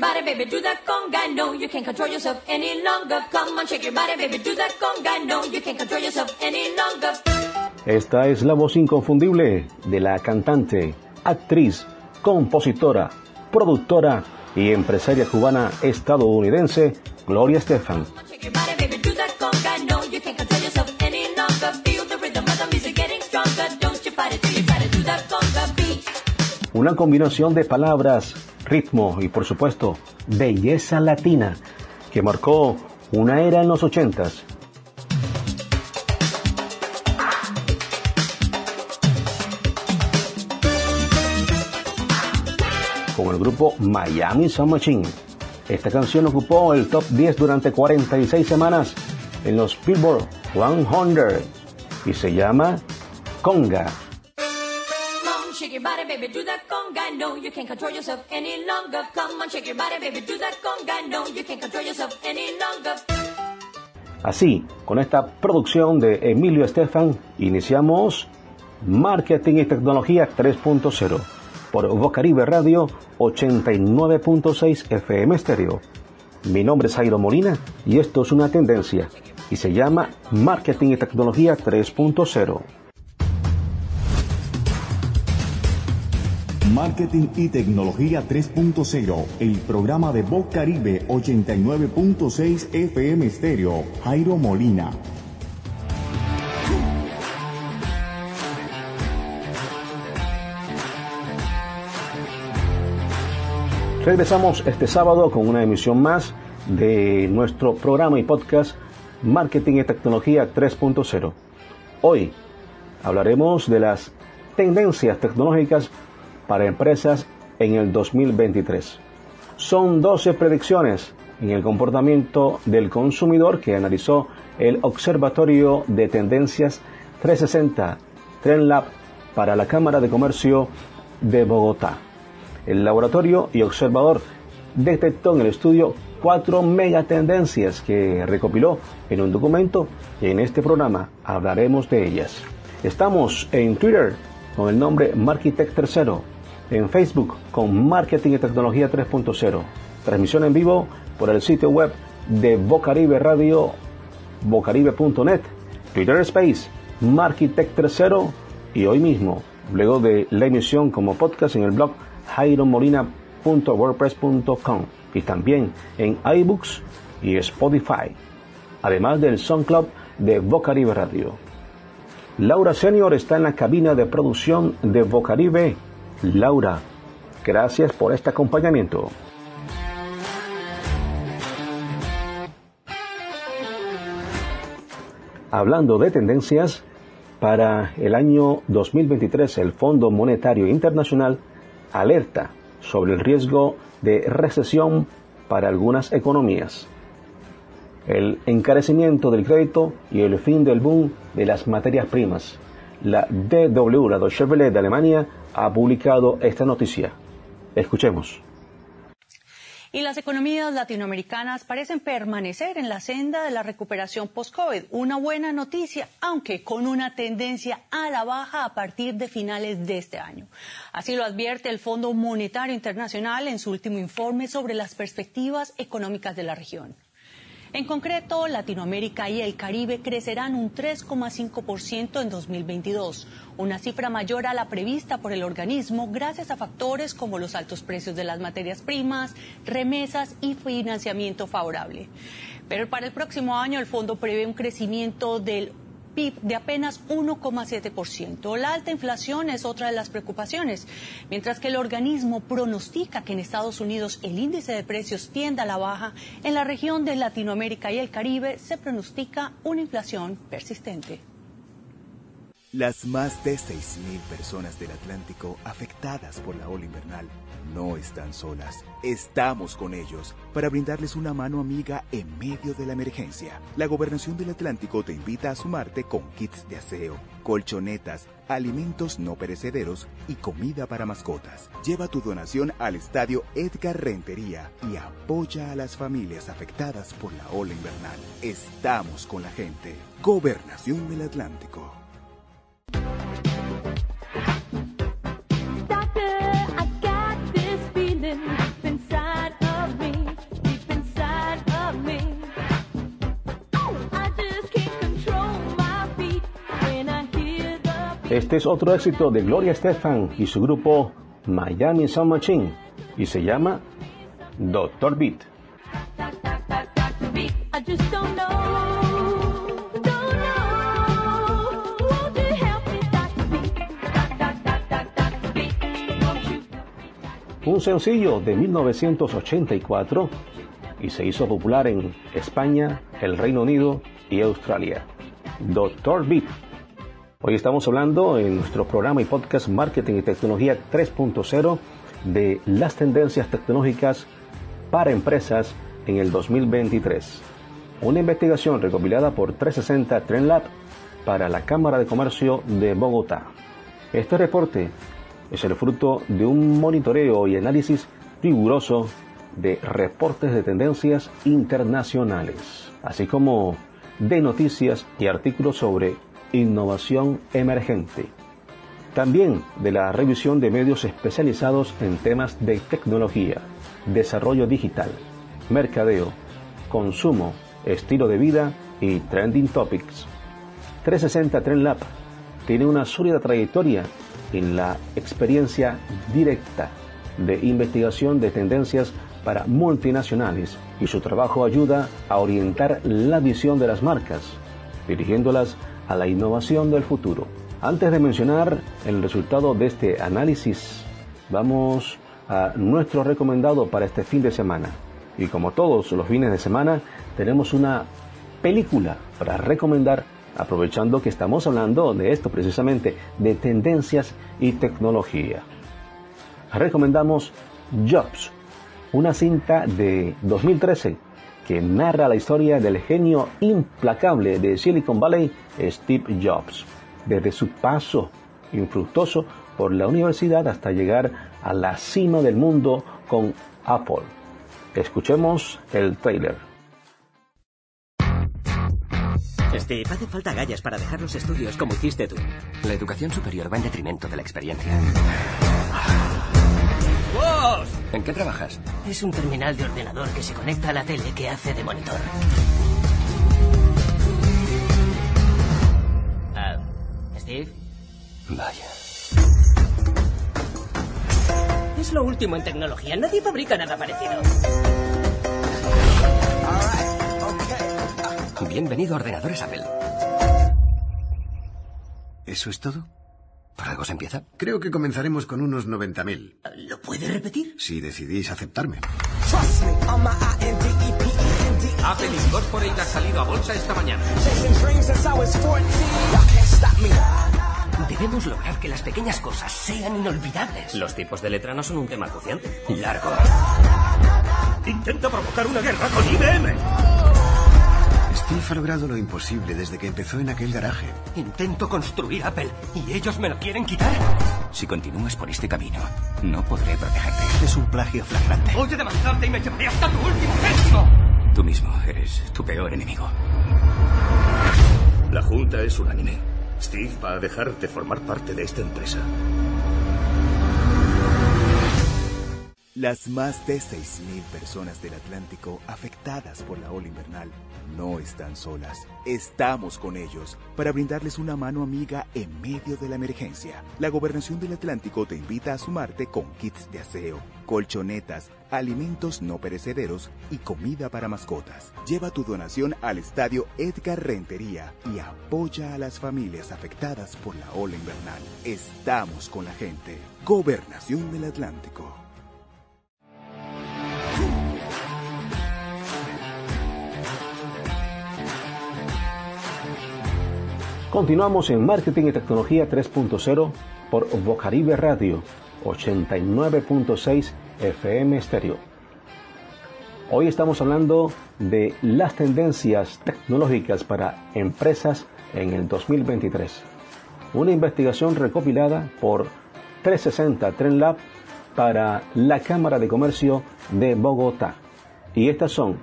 body, baby, do conga. You can't control yourself any longer. Come on, shake your body, baby, do conga. You can't control yourself any longer. Esta es la voz inconfundible de la cantante, actriz, compositora, productora y empresaria cubana estadounidense Gloria Estefan. Una combinación de palabras, ritmo y por supuesto belleza latina que marcó una era en los ochentas. Con el grupo Miami Sound Machine. Esta canción ocupó el top 10 durante 46 semanas en los Billboard 100 y se llama Conga. Baby, do that conga. You can't control yourself any longer. Come on, shake your body, baby, do that conga. No, you can't control yourself any longer. Así, con esta producción de Emilio Estefan, iniciamos Marketing y Tecnología 3.0 por Bocaribe Radio 89.6 FM Stereo. Mi nombre es Jairo Molina y esto es una tendencia y se llama Marketing y Tecnología 3.0. Marketing y Tecnología 3.0, el programa de Voz Caribe 89.6 FM Stereo, Jairo Molina. Regresamos este sábado con una emisión más de nuestro programa y podcast Marketing y Tecnología 3.0. Hoy hablaremos de las tendencias tecnológicas para empresas en el 2023. Son 12 predicciones en el comportamiento del consumidor que analizó el Observatorio de Tendencias 360 TrendLab para la Cámara de Comercio de Bogotá. El laboratorio y observador detectó en el estudio cuatro megatendencias que recopiló en un documento y en este programa hablaremos de ellas. Estamos en Twitter con el nombre Markitech Tercero, en Facebook con Marketing y Tecnología 3.0, transmisión en vivo por el sitio web de Bocaribe Radio, bocaribe.net, Twitter Space, Markitech Tercero y hoy mismo, luego de la emisión como podcast en el blog jairomolina.wordpress.com y también en iBooks y Spotify, además del SoundCloud de Bocaribe Radio. Laura Senior está en la cabina de producción de Bocaribe. Laura, gracias por este acompañamiento. Hablando de tendencias, para el año 2023 el Fondo Monetario Internacional alerta sobre el riesgo de recesión para algunas economías, el encarecimiento del crédito y el fin del boom de las materias primas. La DW, la Deutsche Welle de Alemania, ha publicado esta noticia. Escuchemos. Y las economías latinoamericanas parecen permanecer en la senda de la recuperación post-COVID. Una buena noticia, aunque con una tendencia a la baja a partir de finales de este año. Así lo advierte el Fondo Monetario Internacional en su último informe sobre las perspectivas económicas de la región. En concreto, Latinoamérica y el Caribe crecerán un 3,5% en 2022, una cifra mayor a la prevista por el organismo gracias a factores como los altos precios de las materias primas, remesas y financiamiento favorable. Pero para el próximo año el fondo prevé un crecimiento del PIB de apenas 1,7%. La alta inflación es otra de las preocupaciones, mientras que el organismo pronostica que en Estados Unidos el índice de precios tienda a la baja, en la región de Latinoamérica y el Caribe se pronostica una inflación persistente. Las más de 6.000 personas del Atlántico afectadas por la ola invernal no están solas. Estamos con ellos para brindarles una mano amiga en medio de la emergencia. La Gobernación del Atlántico te invita a sumarte con kits de aseo, colchonetas, alimentos no perecederos y comida para mascotas. Lleva tu donación al estadio Edgar Rentería y apoya a las familias afectadas por la ola invernal. Estamos con la gente. Gobernación del Atlántico. Este es otro éxito de Gloria Estefan y su grupo Miami Sound Machine y se llama Doctor Beat. Un sencillo de 1984 y se hizo popular en España, el Reino Unido y Australia. Doctor Beat. Hoy estamos hablando en nuestro programa y podcast Marketing y Tecnología 3.0 de las tendencias tecnológicas para empresas en el 2023. Una investigación recopilada por 360 Trend Lab para la Cámara de Comercio de Bogotá. Este reporte es el fruto de un monitoreo y análisis riguroso de reportes de tendencias internacionales, así como de noticias y artículos sobre innovación emergente. También de la revisión de medios especializados en temas de tecnología, desarrollo digital, mercadeo, consumo, estilo de vida y trending topics. 360 Trend Lab tiene una sólida trayectoria en la experiencia directa de investigación de tendencias para multinacionales y su trabajo ayuda a orientar la visión de las marcas, dirigiéndolas a la innovación del futuro. Antes de mencionar el resultado de este análisis, vamos a nuestro recomendado para este fin de semana. Y como todos los fines de semana, tenemos una película para recomendar, aprovechando que estamos hablando de esto precisamente, de tendencias y tecnología. Recomendamos Jobs, una cinta de 2013 que narra la historia del genio implacable de Silicon Valley, Steve Jobs, desde su paso infructuoso por la universidad hasta llegar a la cima del mundo con Apple. Escuchemos el trailer. Steve, hace falta gallas para dejar los estudios como hiciste tú. La educación superior va en detrimento de la experiencia. ¡Vos! ¿En qué trabajas? Es un terminal de ordenador que se conecta a la tele que hace de monitor. Ah, Steve, Vaya. es lo último en tecnología. Nadie fabrica nada parecido. Bienvenido a Ordenadores Apple. ¿Eso es todo? ¿Por algo se empieza? Creo que comenzaremos con unos 90.000. ¿Lo puede repetir? Si decidís aceptarme. Apple Incorporate ha salido a bolsa esta mañana. Debemos lograr que las pequeñas cosas sean inolvidables. Los tipos de letra no son un tema acuciante. Largo. Intenta provocar una guerra con IBM. Steve ha logrado lo imposible desde que empezó en aquel garaje. Intento construir Apple y ellos me lo quieren quitar. Si continúas por este camino, no podré protegerte. Es un plagio flagrante. Voy a demandarte y me llevaré hasta tu último céntimo. Tú mismo eres tu peor enemigo. La junta es unánime. Steve va a dejar de formar parte de esta empresa. Las más de 6.000 personas del Atlántico afectadas por la ola invernal no están solas. Estamos con ellos para brindarles una mano amiga en medio de la emergencia. La Gobernación del Atlántico te invita a sumarte con kits de aseo, colchonetas, alimentos no perecederos y comida para mascotas. Lleva tu donación al Estadio Edgar Rentería y apoya a las familias afectadas por la ola invernal. Estamos con la gente. Gobernación del Atlántico. Continuamos en Marketing y Tecnología 3.0 por Bocaribe Radio 89.6 FM Estéreo. Hoy estamos hablando de las tendencias tecnológicas para empresas en el 2023. Una investigación recopilada por 360 Trend Lab para la Cámara de Comercio de Bogotá. Y estas son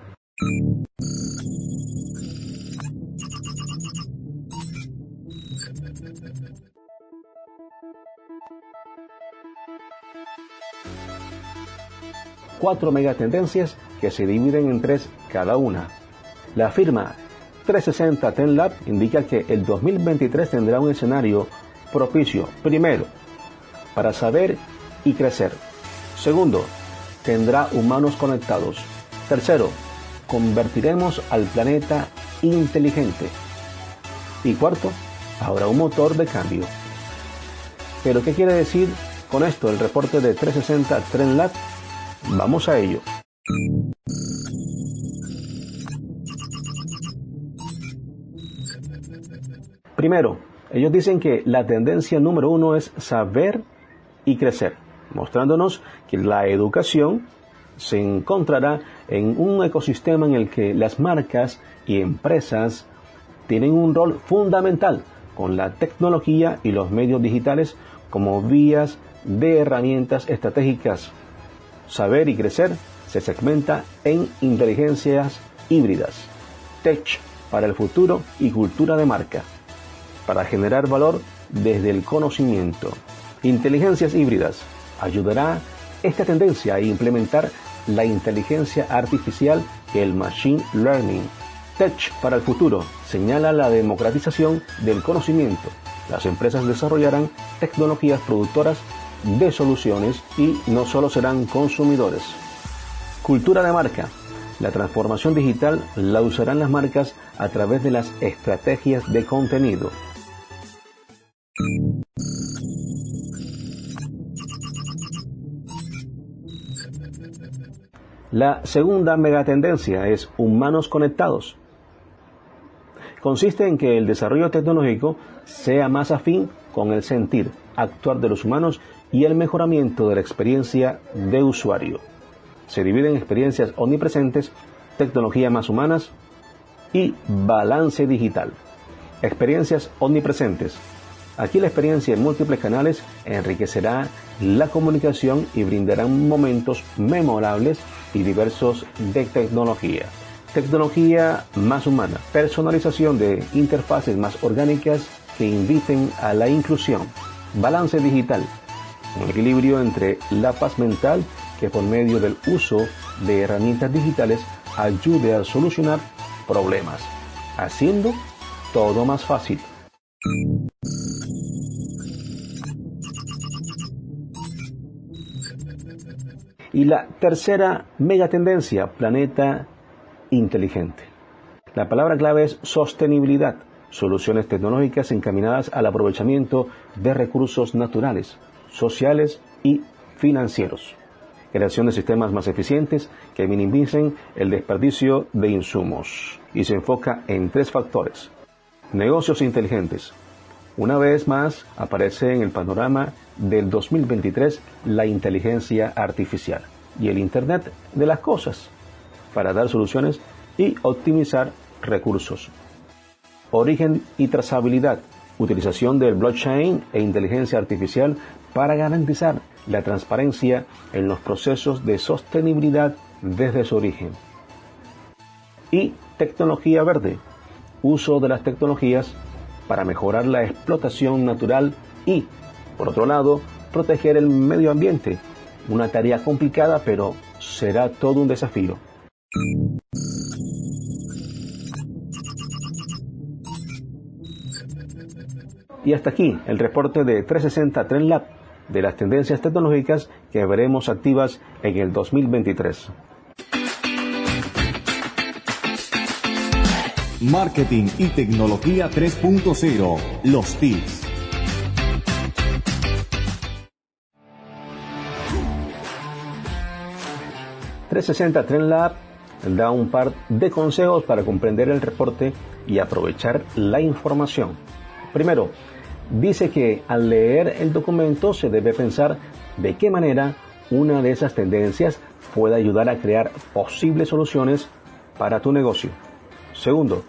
cuatro megatendencias que se dividen en tres cada una. La firma 360 Ten Lab indica que el 2023 tendrá un escenario propicio, primero, para saber y crecer. Segundo, tendrá humanos conectados. Tercero, convertiremos al planeta inteligente. Y cuarto, habrá un motor de cambio. Pero ¿qué quiere decir con esto el reporte de 360 Trend Lab? Vamos a ello. Primero, ellos dicen que la tendencia número uno es saber y crecer, mostrándonos que la educación se encontrará en un ecosistema en el que las marcas y empresas tienen un rol fundamental con la tecnología y los medios digitales como vías de herramientas estratégicas. Saber y crecer se segmenta en inteligencias híbridas, tech para el futuro y cultura de marca, para generar valor desde el conocimiento. Inteligencias híbridas ayudará esta tendencia a implementar la inteligencia artificial el machine learning. Tech para el futuro señala la democratización del conocimiento. Las empresas desarrollarán tecnologías productoras de soluciones y no solo serán consumidores. Cultura de marca. La transformación digital la usarán las marcas a través de las estrategias de contenido. La segunda megatendencia es humanos conectados. Consiste en que el desarrollo tecnológico sea más afín con el sentir, actuar de los humanos y el mejoramiento de la experiencia de usuario. Se divide en experiencias omnipresentes, tecnología más humanas y balance digital. Experiencias omnipresentes. Aquí la experiencia en múltiples canales enriquecerá la comunicación y brindará momentos memorables y diversos de tecnología. Tecnología más humana, personalización de interfaces más orgánicas que inviten a la inclusión. Balance digital, un equilibrio entre la paz mental que por medio del uso de herramientas digitales ayude a solucionar problemas, haciendo todo más fácil. Y la tercera megatendencia, planeta inteligente. La palabra clave es sostenibilidad, soluciones tecnológicas encaminadas al aprovechamiento de recursos naturales, sociales y financieros. Creación de sistemas más eficientes que minimicen el desperdicio de insumos. Y se enfoca en tres factores. Negocios inteligentes. Una vez más aparece en el panorama del 2023 la inteligencia artificial y el Internet de las cosas para dar soluciones y optimizar recursos. Origen y trazabilidad. Utilización del blockchain e inteligencia artificial para garantizar la transparencia en los procesos de sostenibilidad desde su origen. Y tecnología verde. Uso de las tecnologías para mejorar la explotación natural y, por otro lado, proteger el medio ambiente. Una tarea complicada, pero será todo un desafío. Y hasta aquí el reporte de 360 Trend Lab de las tendencias tecnológicas que veremos activas en el 2023. Marketing y tecnología 3.0. Los tips. ...360 Trend Lab da un par de consejos para comprender el reporte y aprovechar la información. Primero, dice que al leer el documento se debe pensar de qué manera una de esas tendencias puede ayudar a crear posibles soluciones para tu negocio. Segundo,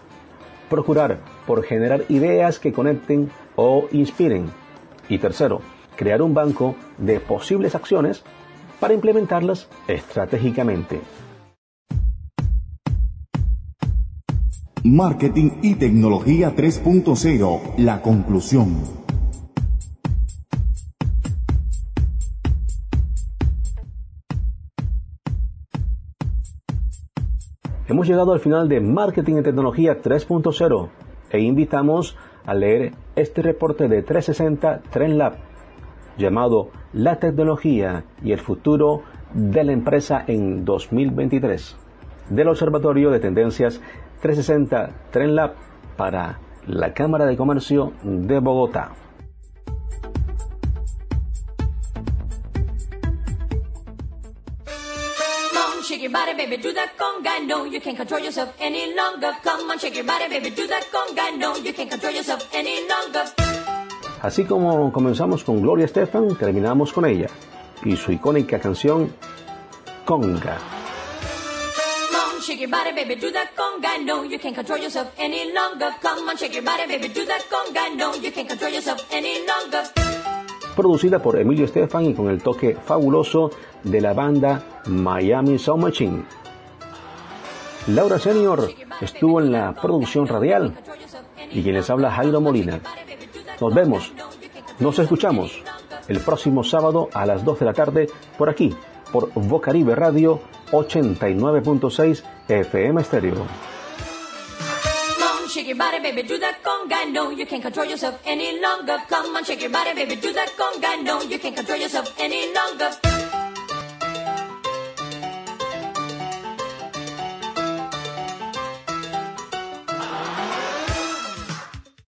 procurar por generar ideas que conecten o inspiren. Y tercero, crear un banco de posibles acciones para implementarlas estratégicamente. Marketing y tecnología 3.0. La conclusión. Hemos llegado al final de Marketing y Tecnología 3.0 e invitamos al leer este reporte de 360 Trend Lab llamado La tecnología y el futuro de la empresa en 2023 del Observatorio de Tendencias 360 Trend Lab para la Cámara de Comercio de Bogotá. Come on, shake your body, baby, do that conga. No, you can't control yourself any longer. Come on, shake your body, baby, do that conga. No, you can't control yourself any longer. Así como comenzamos con Gloria Estefan, terminamos con ella y su icónica canción Conga. Producida por Emilio Estefan y con el toque fabuloso de la banda Miami Sound Machine. Laura Senior estuvo en la producción radial y quien les habla Jairo Molina. Nos vemos, nos escuchamos el próximo sábado a las 2 de la tarde por aquí, por Vocaribe Radio 89.6 FM Stereo. Shake your body, baby.